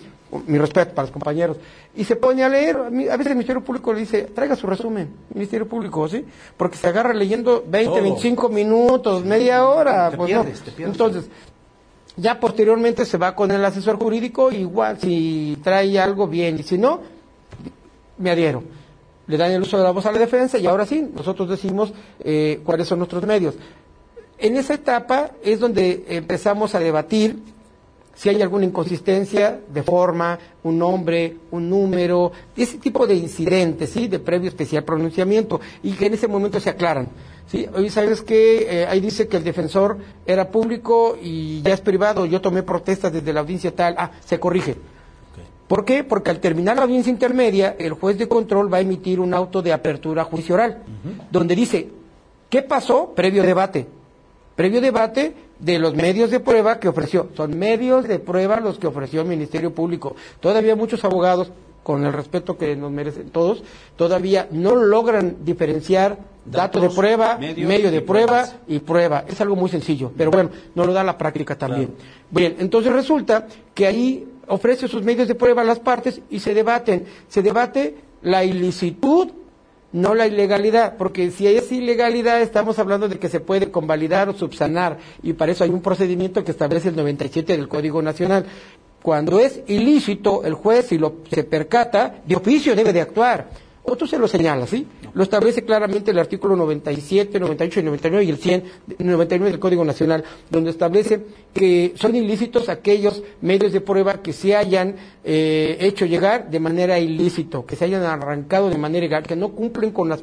[SPEAKER 2] mi respeto para los compañeros. Y se pone a leer. A veces el Ministerio Público le dice, traiga su resumen, Ministerio Público, ¿sí? Porque se agarra leyendo 20, 25 minutos, media hora. pues no. Entonces, ya posteriormente se va con el asesor jurídico, igual si trae algo bien, y si no, me adhiero le dan el uso de la voz a la defensa y ahora sí, nosotros decimos eh, cuáles son nuestros medios. En esa etapa es donde empezamos a debatir si hay alguna inconsistencia de forma, un nombre, un número, ese tipo de incidentes, ¿sí? De previo especial pronunciamiento y que en ese momento se aclaran. ¿sí? Hoy sabes que eh, ahí dice que el defensor era público y ya es privado, yo tomé protestas desde la audiencia tal, ah, se corrige. ¿Por qué? Porque al terminar la audiencia intermedia, el juez de control va a emitir un auto de apertura juicio oral, donde dice, ¿qué pasó? Previo debate. Previo debate de los medios de prueba que ofreció. Son medios de prueba los que ofreció el Ministerio Público. Todavía muchos abogados, con el respeto que nos merecen todos, todavía no logran diferenciar datos, de prueba, medio de prueba y prueba. Es algo muy sencillo, pero bueno, no lo da la práctica también. Bien, entonces resulta que ahí ofrece sus medios de prueba a las partes y se debaten. Se debate la ilicitud, no la ilegalidad, porque si es ilegalidad estamos hablando de que se puede convalidar o subsanar y para eso hay un procedimiento que establece el 97 del Código Nacional. Cuando es ilícito, el juez, si lo se percata, de oficio debe de actuar. Otro se lo señala, ¿sí? Lo establece claramente el artículo 97, 98 y 99 y el 100, 99 del Código Nacional, donde establece que son ilícitos aquellos medios de prueba que se hayan eh, hecho llegar de manera ilícito, que se hayan arrancado de manera ilegal, que no cumplen con las,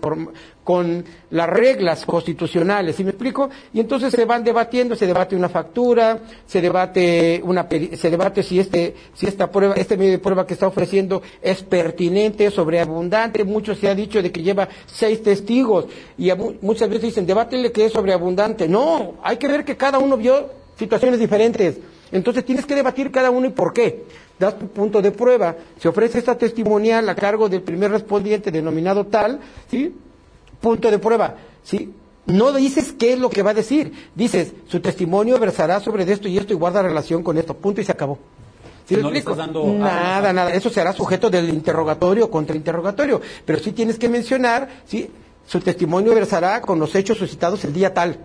[SPEAKER 2] con las reglas constitucionales, ¿sí me explico? Y entonces se van debatiendo, se debate una factura, se debate una se debate si este si esta prueba, este medio de prueba que está ofreciendo es pertinente, sobreabundante, mucho se ha dicho de que lleva seis testigos y muchas veces dicen, debátele que es sobreabundante. No, hay que ver que cada uno vio situaciones diferentes. Entonces tienes que debatir cada uno y por qué. Das tu punto de prueba. Se ofrece esta testimonial a cargo del primer respondiente denominado tal, ¿sí? Punto de prueba, ¿sí? No dices qué es lo que va a decir. Dices, su testimonio versará sobre esto y esto y guarda relación con esto. Punto y se acabó.
[SPEAKER 1] ¿Sí no le estás dando
[SPEAKER 2] nada, nada. Eso será sujeto del interrogatorio o contrainterrogatorio. Pero sí tienes que mencionar, ¿sí? Su testimonio versará con los hechos suscitados el día tal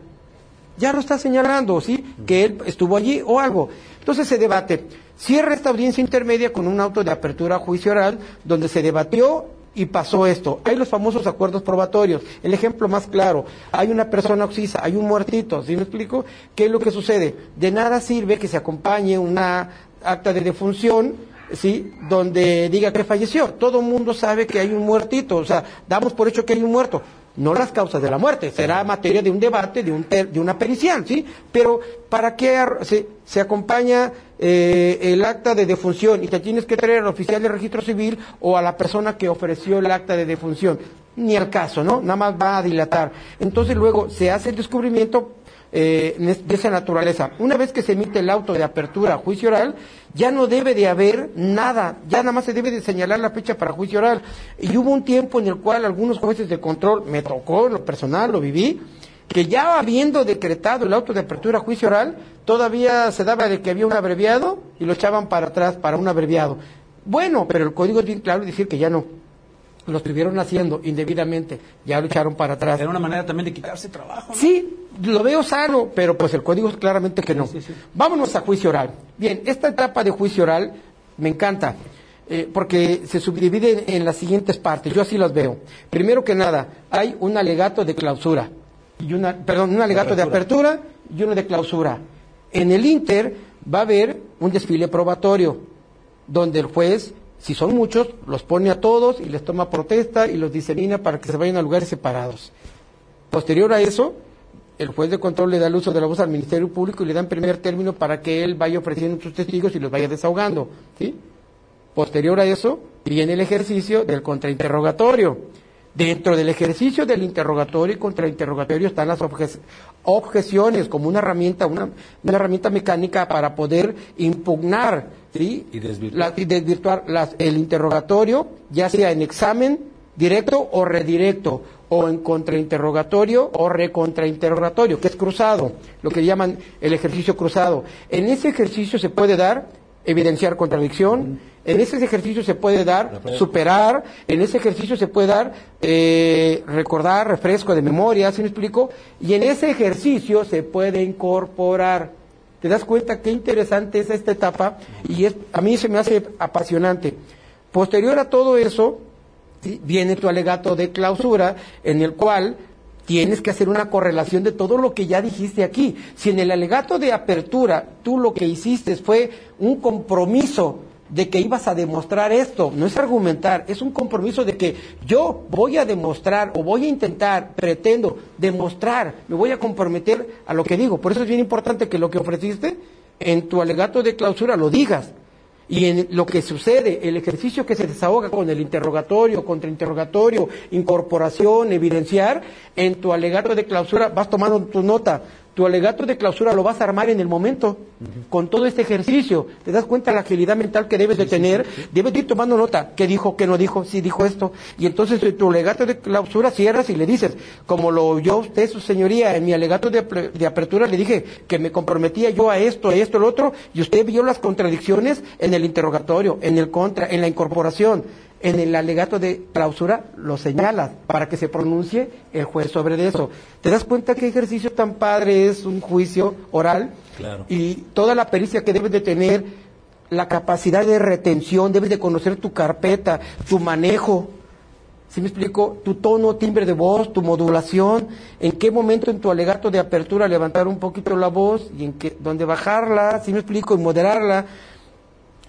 [SPEAKER 2] ya lo está señalando, ¿sí? Que él estuvo allí o algo. Entonces se debate. Cierra esta audiencia intermedia con un auto de apertura a juicio oral donde se debatió y pasó esto. Hay los famosos acuerdos probatorios. El ejemplo más claro, hay una persona oxisa, hay un muertito, ¿sí me explico? ¿Qué es lo que sucede? De nada sirve que se acompañe una acta de defunción, ¿sí? Donde diga que falleció. Todo el mundo sabe que hay un muertito, o sea, damos por hecho que hay un muerto no las causas de la muerte, será materia de un debate, de, un de una pericial, ¿sí? Pero ¿para qué se, se acompaña eh, el acta de defunción y te tienes que traer al oficial de registro civil o a la persona que ofreció el acta de defunción? Ni al caso, ¿no? Nada más va a dilatar. Entonces luego se hace el descubrimiento eh, de esa naturaleza. Una vez que se emite el auto de apertura a juicio oral, ya no debe de haber nada, ya nada más se debe de señalar la fecha para juicio oral. Y hubo un tiempo en el cual algunos jueces de control, me tocó lo personal, lo viví, que ya habiendo decretado el auto de apertura a juicio oral, todavía se daba de que había un abreviado y lo echaban para atrás para un abreviado. Bueno, pero el código es bien claro decir que ya no. Lo estuvieron haciendo indebidamente, ya lo echaron para atrás.
[SPEAKER 1] Era una manera también de quitarse trabajo.
[SPEAKER 2] Sí, lo veo sano, pero pues el código es claramente que no. Vámonos a juicio oral. Bien, esta etapa de juicio oral me encanta. Eh, porque se subdivide en las siguientes partes, yo así las veo. Primero que nada, hay un alegato de clausura, y una, perdón, un alegato de apertura y uno de clausura. En el Inter va a haber un desfile probatorio, donde el juez, si son muchos, los pone a todos y les toma protesta y los disemina para que se vayan a lugares separados. Posterior a eso, el juez de control le da el uso de la voz al Ministerio Público y le dan primer término para que él vaya ofreciendo sus testigos y los vaya desahogando. ¿sí? Posterior a eso, viene el ejercicio del contrainterrogatorio Dentro del ejercicio del interrogatorio y contrainterrogatorio están las objeciones como una herramienta, una, herramienta mecánica para poder impugnar ¿sí? y desvirtuar, el interrogatorio, ya sea en examen directo o redirecto, o en contrainterrogatorio o recontrainterrogatorio, que es cruzado, lo que llaman el ejercicio cruzado. En ese ejercicio se puede dar evidenciar contradicción, en ese ejercicio se puede dar superar, en ese ejercicio se puede dar eh, recordar, refresco de memoria, ¿sí me explico? Y en ese ejercicio se puede incorporar. ¿Te das cuenta qué interesante es esta etapa? Y es, a mí se me hace apasionante. Posterior a todo eso, viene tu alegato de clausura, en el cual tienes que hacer una correlación de todo lo que ya dijiste aquí. Si en el alegato de apertura tú lo que hiciste fue un compromiso de que ibas a demostrar esto, no es argumentar, es un compromiso de que yo voy a demostrar o voy a intentar, pretendo demostrar, me voy a comprometer a lo que digo. Por eso es bien importante que lo que ofreciste en tu alegato de clausura lo digas. Y en lo que sucede, el ejercicio que se desahoga con el interrogatorio, contrainterrogatorio, incorporación, evidenciar, en tu alegato de clausura vas tomando tu nota tu alegato de clausura lo vas a armar en el momento, con todo este ejercicio. ¿Te das cuenta de la agilidad mental que debes de tener? debes ir tomando nota. ¿Qué dijo, qué no dijo? Sí dijo esto. Y entonces tu alegato de clausura cierras y le dices, como lo oyó usted, su señoría, en mi alegato de, de apertura le dije que me comprometía yo a esto, a esto, a lo otro, y usted vio las contradicciones en el interrogatorio, en el contra, en la incorporación en el alegato de clausura lo señalas para que se pronuncie el juez sobre eso. ¿Te das cuenta qué ejercicio tan padre es un juicio oral? Claro. Y toda la pericia que debes de tener, la capacidad de retención, debes de conocer tu carpeta, tu manejo. ¿Sí me explico? Tu tono, timbre de voz, tu modulación, en qué momento en tu alegato de apertura levantar un poquito la voz y en qué, dónde bajarla, ¿sí me explico? Y moderarla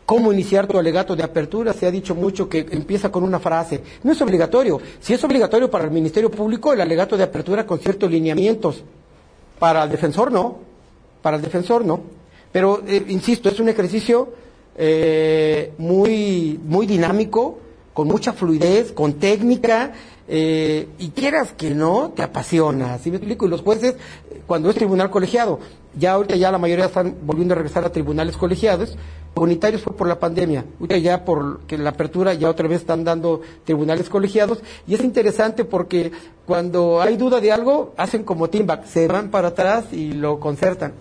[SPEAKER 2] cómo iniciar tu alegato de apertura. Se ha dicho mucho que empieza con una frase. No es obligatorio. Si es obligatorio para el Ministerio Público, el alegato de apertura con ciertos lineamientos. Para el defensor no. Para el defensor no. Pero, eh, insisto, es un ejercicio eh, muy, muy dinámico, con mucha fluidez, con técnica, eh, y quieras que no, te apasiona. ¿Sí me explico? Y los jueces, cuando es tribunal colegiado, ya ahorita ya la mayoría están volviendo a regresar a tribunales colegiados, unitarios fue por la pandemia, ahorita ya por que la apertura ya otra vez están dando tribunales colegiados, y es interesante porque cuando hay duda de algo, hacen como teamback, se van para atrás y lo concertan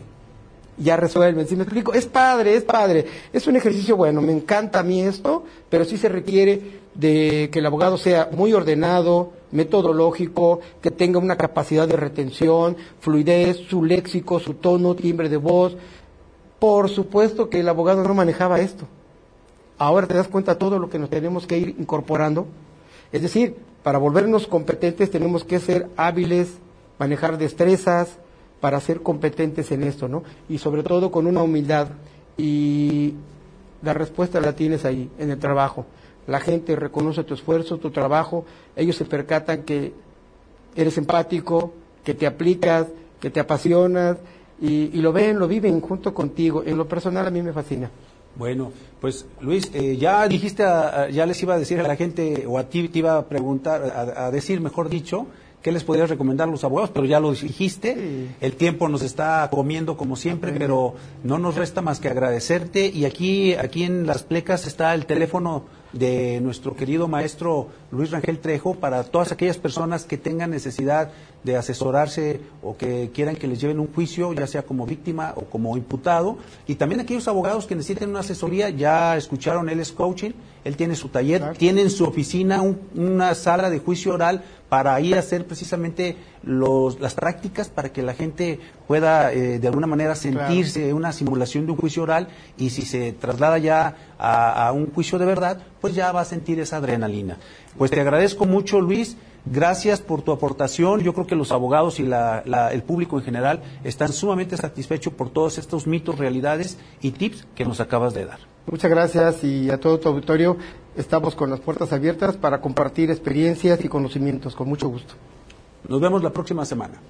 [SPEAKER 2] ya resuelven. ¿Sí me explico? Es padre, es padre. Es un ejercicio bueno, me encanta a mí esto, pero sí se requiere de que el abogado sea muy ordenado, metodológico, que tenga una capacidad de retención, fluidez, su léxico, su tono, timbre de voz. Por supuesto que el abogado no manejaba esto. Ahora te das cuenta todo lo que nos tenemos que ir incorporando. Es decir, para volvernos competentes tenemos que ser hábiles, manejar destrezas, para ser competentes en esto, ¿no? Y sobre todo con una humildad. Y la respuesta la tienes ahí, en el trabajo. La gente reconoce tu esfuerzo, tu trabajo, ellos se percatan que eres empático, que te aplicas, que te apasionas y, lo ven, lo viven junto contigo. En lo personal a mí me fascina.
[SPEAKER 1] Bueno, pues Luis, eh, ya dijiste, ya les iba a decir a la gente, o a ti te iba a preguntar, a decir, mejor dicho, ¿Qué les podrías recomendar a los abogados? Pero ya lo dijiste, el tiempo nos está comiendo como siempre, pero no nos resta más que agradecerte. Y aquí, aquí en las plecas está el teléfono de nuestro querido maestro Luis Rangel Trejo para todas aquellas personas que tengan necesidad de asesorarse o que quieran que les lleven un juicio, ya sea como víctima o como imputado. Y también aquellos abogados que necesiten una asesoría, ya escucharon, él es coaching, él tiene su taller, tiene en su oficina una sala de juicio oral para ir a hacer precisamente los, las prácticas para que la gente pueda eh, de alguna manera sentirse una simulación de un juicio oral y si se traslada ya a, un juicio de verdad, pues ya va a sentir esa adrenalina. Pues te agradezco mucho, Luis. Gracias por tu aportación. Yo creo que los abogados y el público en general están sumamente satisfechos por todos estos mitos, realidades y tips que nos acabas de dar.
[SPEAKER 2] Muchas gracias y a todo tu auditorio estamos con las puertas abiertas para compartir experiencias y conocimientos con mucho gusto.
[SPEAKER 1] Nos vemos la próxima semana.